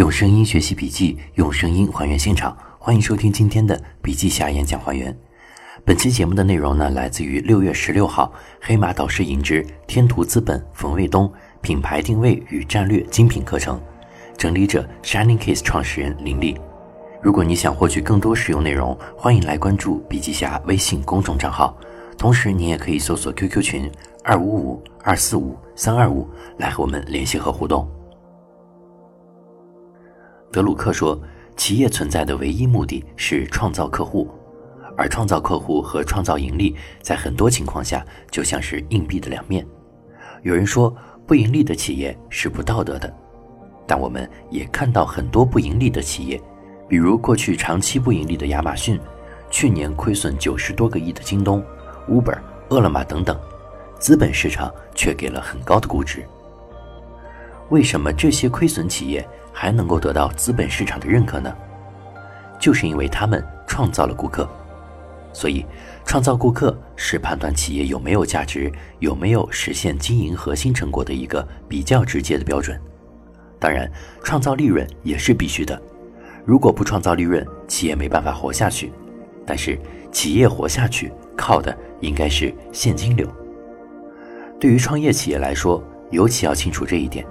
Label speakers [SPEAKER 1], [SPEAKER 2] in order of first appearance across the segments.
[SPEAKER 1] 用声音学习笔记，用声音还原现场。欢迎收听今天的笔记侠演讲还原。本期节目的内容呢，来自于六月十六号黑马导师引之天图资本冯卫东品牌定位与战略精品课程，整理者 Shining Case 创始人林立。如果你想获取更多实用内容，欢迎来关注笔记侠微信公众账号。同时，你也可以搜索 QQ 群二五五二四五三二五来和我们联系和互动。德鲁克说：“企业存在的唯一目的是创造客户，而创造客户和创造盈利，在很多情况下就像是硬币的两面。有人说，不盈利的企业是不道德的，但我们也看到很多不盈利的企业，比如过去长期不盈利的亚马逊，去年亏损九十多个亿的京东、Uber、饿了么等等，资本市场却给了很高的估值。为什么这些亏损企业？”还能够得到资本市场的认可呢？就是因为他们创造了顾客，所以创造顾客是判断企业有没有价值、有没有实现经营核心成果的一个比较直接的标准。当然，创造利润也是必须的。如果不创造利润，企业没办法活下去。但是，企业活下去靠的应该是现金流。对于创业企业来说，尤其要清楚这一点。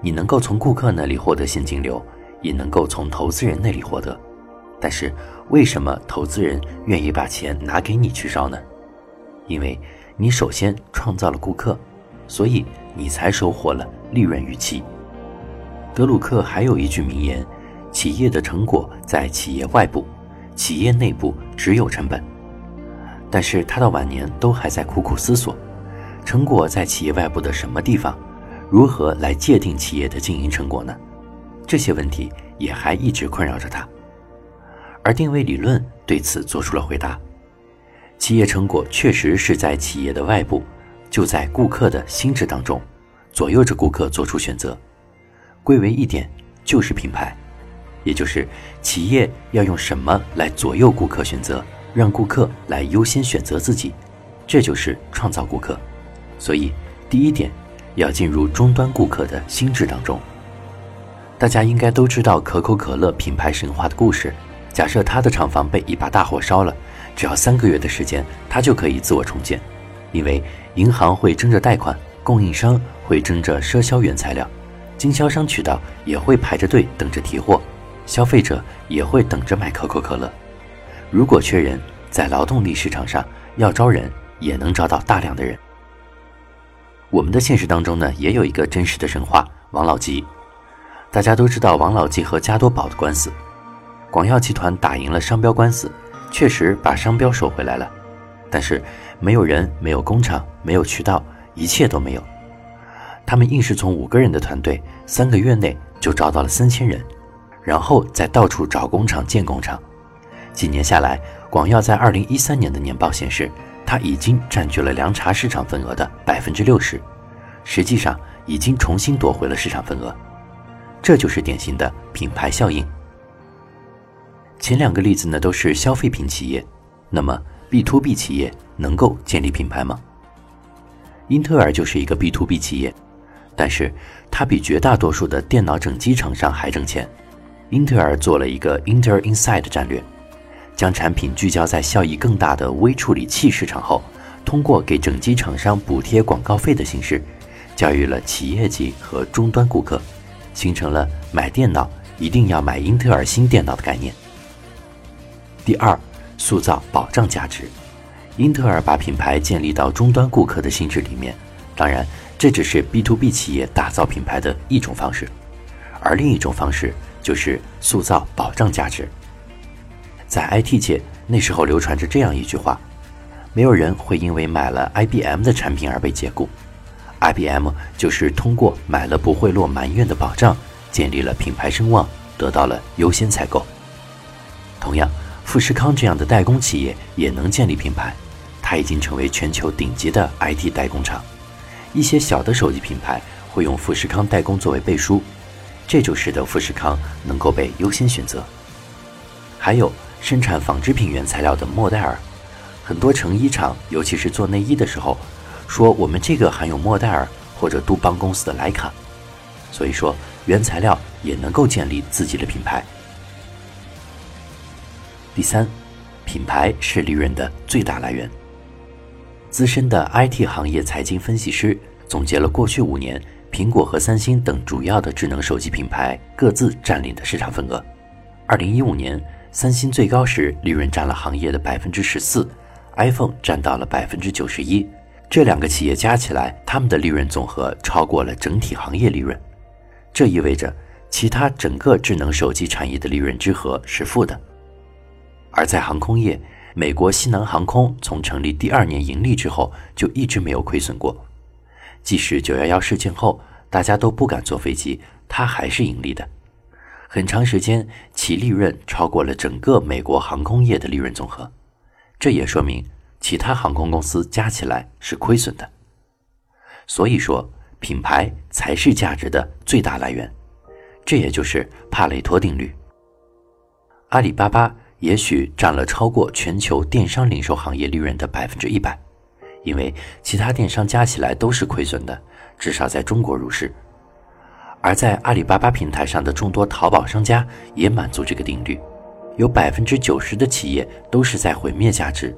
[SPEAKER 1] 你能够从顾客那里获得现金流，也能够从投资人那里获得，但是为什么投资人愿意把钱拿给你去烧呢？因为你首先创造了顾客，所以你才收获了利润预期。德鲁克还有一句名言：企业的成果在企业外部，企业内部只有成本。但是他到晚年都还在苦苦思索，成果在企业外部的什么地方？如何来界定企业的经营成果呢？这些问题也还一直困扰着他。而定位理论对此做出了回答：企业成果确实是在企业的外部，就在顾客的心智当中，左右着顾客做出选择。归为一点，就是品牌，也就是企业要用什么来左右顾客选择，让顾客来优先选择自己，这就是创造顾客。所以，第一点。要进入终端顾客的心智当中。大家应该都知道可口可乐品牌神话的故事。假设它的厂房被一把大火烧了，只要三个月的时间，它就可以自我重建，因为银行会争着贷款，供应商会争着赊销原材料，经销商渠道也会排着队等着提货，消费者也会等着买可口可乐。如果缺人，在劳动力市场上要招人，也能招到大量的人。我们的现实当中呢，也有一个真实的神话——王老吉。大家都知道王老吉和加多宝的官司，广药集团打赢了商标官司，确实把商标收回来了。但是没有人、没有工厂、没有渠道，一切都没有。他们硬是从五个人的团队，三个月内就招到了三千人，然后再到处找工厂建工厂。几年下来，广药在二零一三年的年报显示。它已经占据了凉茶市场份额的百分之六十，实际上已经重新夺回了市场份额，这就是典型的品牌效应。前两个例子呢都是消费品企业，那么 B to B 企业能够建立品牌吗？英特尔就是一个 B to B 企业，但是它比绝大多数的电脑整机厂商还挣钱。英特尔做了一个 Intel Inside 战略。将产品聚焦在效益更大的微处理器市场后，通过给整机厂商补贴广告费的形式，教育了企业级和终端顾客，形成了买电脑一定要买英特尔新电脑的概念。第二，塑造保障价值，英特尔把品牌建立到终端顾客的心智里面。当然，这只是 B to B 企业打造品牌的一种方式，而另一种方式就是塑造保障价值。在 IT 界，那时候流传着这样一句话：没有人会因为买了 IBM 的产品而被解雇。IBM 就是通过买了不会落埋怨的保障，建立了品牌声望，得到了优先采购。同样，富士康这样的代工企业也能建立品牌，它已经成为全球顶级的 IT 代工厂。一些小的手机品牌会用富士康代工作为背书，这就使得富士康能够被优先选择。还有。生产纺织品原材料的莫代尔，很多成衣厂，尤其是做内衣的时候，说我们这个含有莫代尔或者杜邦公司的莱卡。所以说，原材料也能够建立自己的品牌。第三，品牌是利润的最大来源。资深的 IT 行业财经分析师总结了过去五年苹果和三星等主要的智能手机品牌各自占领的市场份额。二零一五年，三星最高时利润占了行业的百分之十四，iPhone 占到了百分之九十一。这两个企业加起来，他们的利润总和超过了整体行业利润。这意味着其他整个智能手机产业的利润之和是负的。而在航空业，美国西南航空从成立第二年盈利之后，就一直没有亏损过。即使九幺幺事件后大家都不敢坐飞机，它还是盈利的。很长时间，其利润超过了整个美国航空业的利润总和。这也说明其他航空公司加起来是亏损的。所以说，品牌才是价值的最大来源。这也就是帕累托定律。阿里巴巴。也许占了超过全球电商零售行业利润的百分之一百，因为其他电商加起来都是亏损的，至少在中国如是。而在阿里巴巴平台上的众多淘宝商家也满足这个定律，有百分之九十的企业都是在毁灭价值。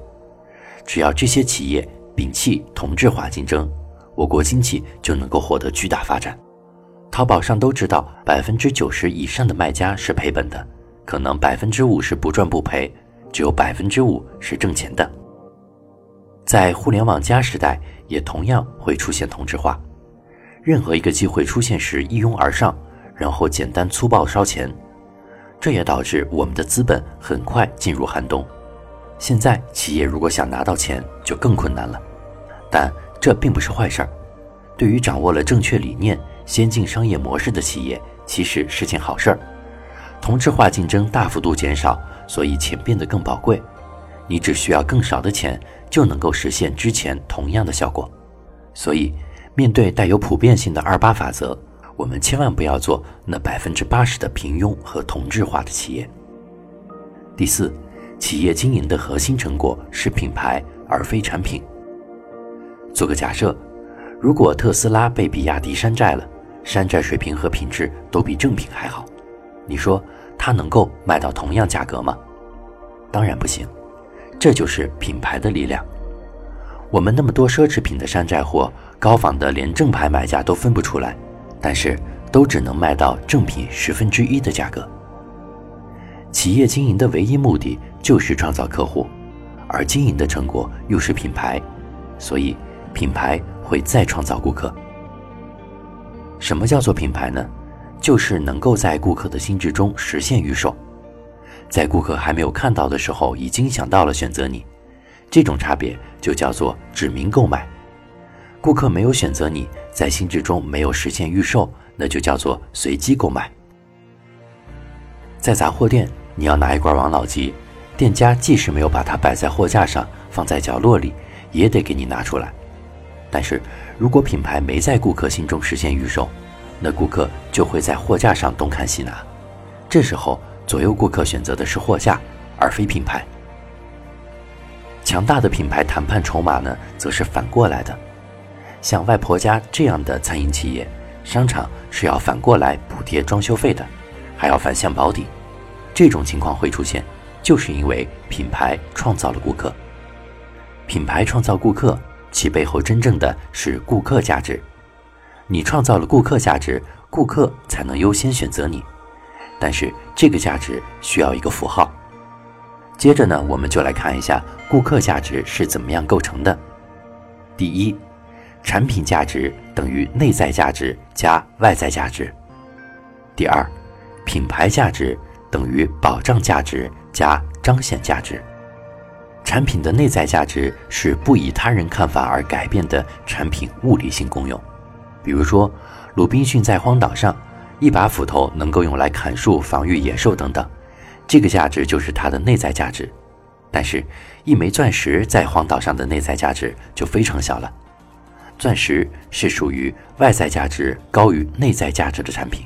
[SPEAKER 1] 只要这些企业摒弃同质化竞争，我国经济就能够获得巨大发展。淘宝上都知道，百分之九十以上的卖家是赔本的。可能百分之五是不赚不赔，只有百分之五是挣钱的。在互联网加时代，也同样会出现同质化。任何一个机会出现时一拥而上，然后简单粗暴烧钱，这也导致我们的资本很快进入寒冬。现在企业如果想拿到钱，就更困难了。但这并不是坏事儿，对于掌握了正确理念、先进商业模式的企业，其实是件好事儿。同质化竞争大幅度减少，所以钱变得更宝贵。你只需要更少的钱，就能够实现之前同样的效果。所以，面对带有普遍性的二八法则，我们千万不要做那百分之八十的平庸和同质化的企业。第四，企业经营的核心成果是品牌而非产品。做个假设，如果特斯拉被比亚迪山寨了，山寨水平和品质都比正品还好。你说它能够卖到同样价格吗？当然不行，这就是品牌的力量。我们那么多奢侈品的山寨货，高仿的连正牌买家都分不出来，但是都只能卖到正品十分之一的价格。企业经营的唯一目的就是创造客户，而经营的成果又是品牌，所以品牌会再创造顾客。什么叫做品牌呢？就是能够在顾客的心智中实现预售，在顾客还没有看到的时候，已经想到了选择你，这种差别就叫做指名购买。顾客没有选择你，在心智中没有实现预售，那就叫做随机购买。在杂货店，你要拿一罐王老吉，店家即使没有把它摆在货架上，放在角落里，也得给你拿出来。但是如果品牌没在顾客心中实现预售，那顾客就会在货架上东看西拿，这时候左右顾客选择的是货架，而非品牌。强大的品牌谈判筹码呢，则是反过来的。像外婆家这样的餐饮企业，商场是要反过来补贴装修费的，还要反向保底。这种情况会出现，就是因为品牌创造了顾客。品牌创造顾客，其背后真正的是顾客价值。你创造了顾客价值，顾客才能优先选择你。但是这个价值需要一个符号。接着呢，我们就来看一下顾客价值是怎么样构成的。第一，产品价值等于内在价值加外在价值。第二，品牌价值等于保障价值加彰显价值。产品的内在价值是不以他人看法而改变的产品物理性功用。比如说，鲁滨逊在荒岛上，一把斧头能够用来砍树、防御野兽等等，这个价值就是它的内在价值。但是，一枚钻石在荒岛上的内在价值就非常小了。钻石是属于外在价值高于内在价值的产品，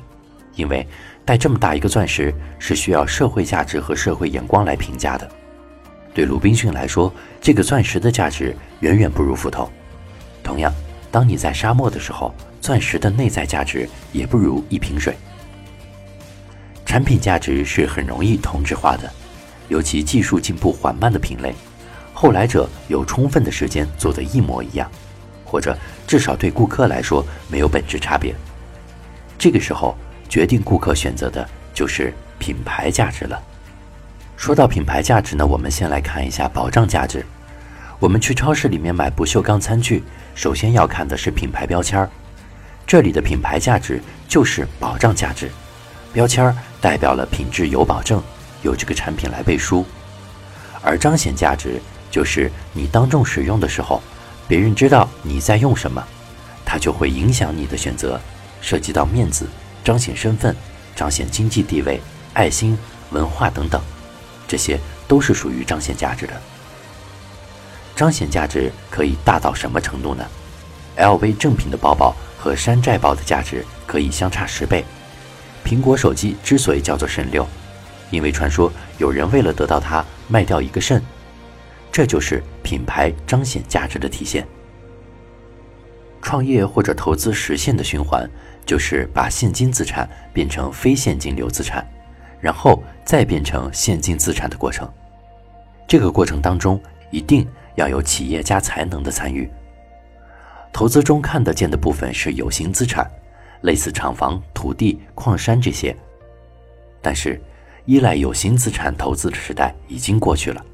[SPEAKER 1] 因为带这么大一个钻石是需要社会价值和社会眼光来评价的。对鲁滨逊来说，这个钻石的价值远远不如斧头。同样，当你在沙漠的时候，钻石的内在价值也不如一瓶水。产品价值是很容易同质化的，尤其技术进步缓慢的品类，后来者有充分的时间做得一模一样，或者至少对顾客来说没有本质差别。这个时候，决定顾客选择的就是品牌价值了。说到品牌价值呢，我们先来看一下保障价值。我们去超市里面买不锈钢餐具，首先要看的是品牌标签儿，这里的品牌价值就是保障价值。标签儿代表了品质有保证，有这个产品来背书，而彰显价值就是你当众使用的时候，别人知道你在用什么，它就会影响你的选择，涉及到面子、彰显身份、彰显经济地位、爱心、文化等等，这些都是属于彰显价值的。彰显价值可以大到什么程度呢？LV 正品的包包和山寨包的价值可以相差十倍。苹果手机之所以叫做肾六，因为传说有人为了得到它卖掉一个肾，这就是品牌彰显价值的体现。创业或者投资实现的循环，就是把现金资产变成非现金流资产，然后再变成现金资产的过程。这个过程当中，一定要有企业家才能的参与。投资中看得见的部分是有形资产。类似厂房、土地、矿山这些，但是依赖有形资产投资的时代已经过去了，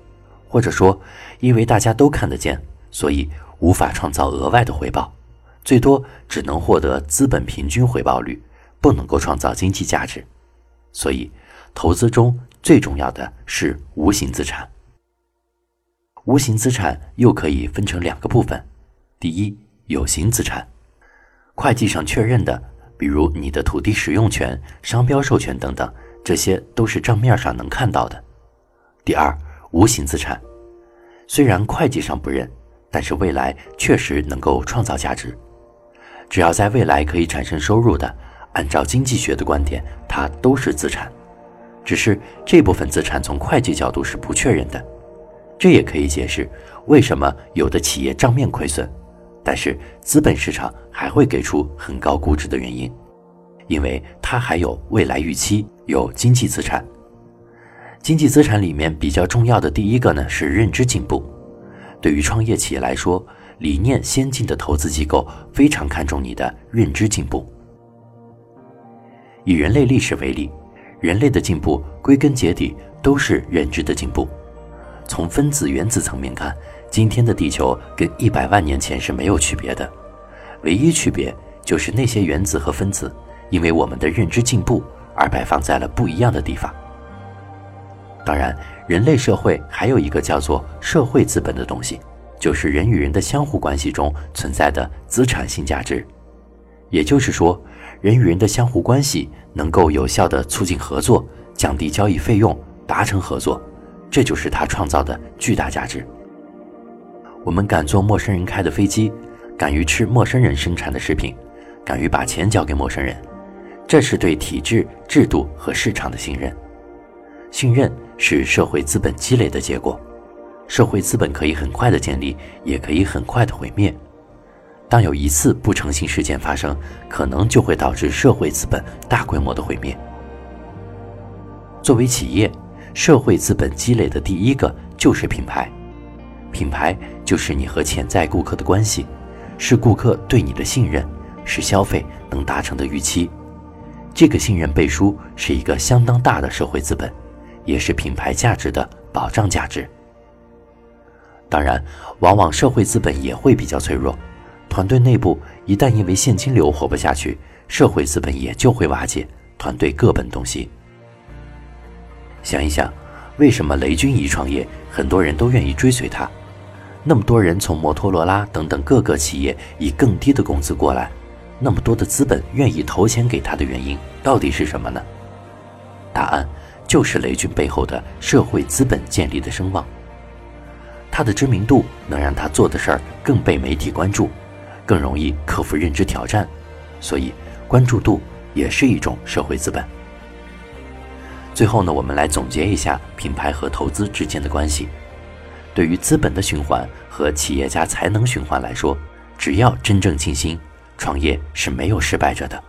[SPEAKER 1] 或者说，因为大家都看得见，所以无法创造额外的回报，最多只能获得资本平均回报率，不能够创造经济价值。所以，投资中最重要的是无形资产。无形资产又可以分成两个部分：第一，有形资产，会计上确认的。比如你的土地使用权、商标授权等等，这些都是账面上能看到的。第二，无形资产，虽然会计上不认，但是未来确实能够创造价值。只要在未来可以产生收入的，按照经济学的观点，它都是资产。只是这部分资产从会计角度是不确认的，这也可以解释为什么有的企业账面亏损。但是资本市场还会给出很高估值的原因，因为它还有未来预期，有经济资产。经济资产里面比较重要的第一个呢是认知进步。对于创业企业来说，理念先进的投资机构非常看重你的认知进步。以人类历史为例，人类的进步归根结底都是认知的进步。从分子原子层面看。今天的地球跟一百万年前是没有区别的，唯一区别就是那些原子和分子，因为我们的认知进步而摆放在了不一样的地方。当然，人类社会还有一个叫做社会资本的东西，就是人与人的相互关系中存在的资产性价值。也就是说，人与人的相互关系能够有效地促进合作，降低交易费用，达成合作，这就是它创造的巨大价值。我们敢坐陌生人开的飞机，敢于吃陌生人生产的食品，敢于把钱交给陌生人，这是对体制、制度和市场的信任。信任是社会资本积累的结果，社会资本可以很快的建立，也可以很快的毁灭。当有一次不诚信事件发生，可能就会导致社会资本大规模的毁灭。作为企业，社会资本积累的第一个就是品牌。品牌就是你和潜在顾客的关系，是顾客对你的信任，是消费能达成的预期。这个信任背书是一个相当大的社会资本，也是品牌价值的保障价值。当然，往往社会资本也会比较脆弱，团队内部一旦因为现金流活不下去，社会资本也就会瓦解，团队各奔东西。想一想，为什么雷军一创业，很多人都愿意追随他？那么多人从摩托罗拉等等各个企业以更低的工资过来，那么多的资本愿意投钱给他的原因到底是什么呢？答案就是雷军背后的社会资本建立的声望。他的知名度能让他做的事儿更被媒体关注，更容易克服认知挑战，所以关注度也是一种社会资本。最后呢，我们来总结一下品牌和投资之间的关系。对于资本的循环和企业家才能循环来说，只要真正尽心，创业是没有失败者的。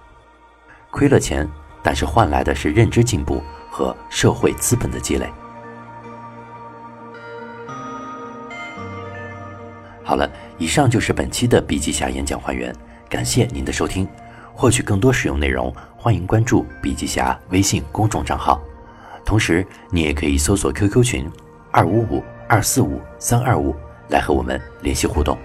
[SPEAKER 1] 亏了钱，但是换来的是认知进步和社会资本的积累。好了，以上就是本期的笔记侠演讲还原，感谢您的收听。获取更多实用内容，欢迎关注笔记侠微信公众账号。同时，你也可以搜索 QQ 群二五五二四五三二五来和我们联系互动。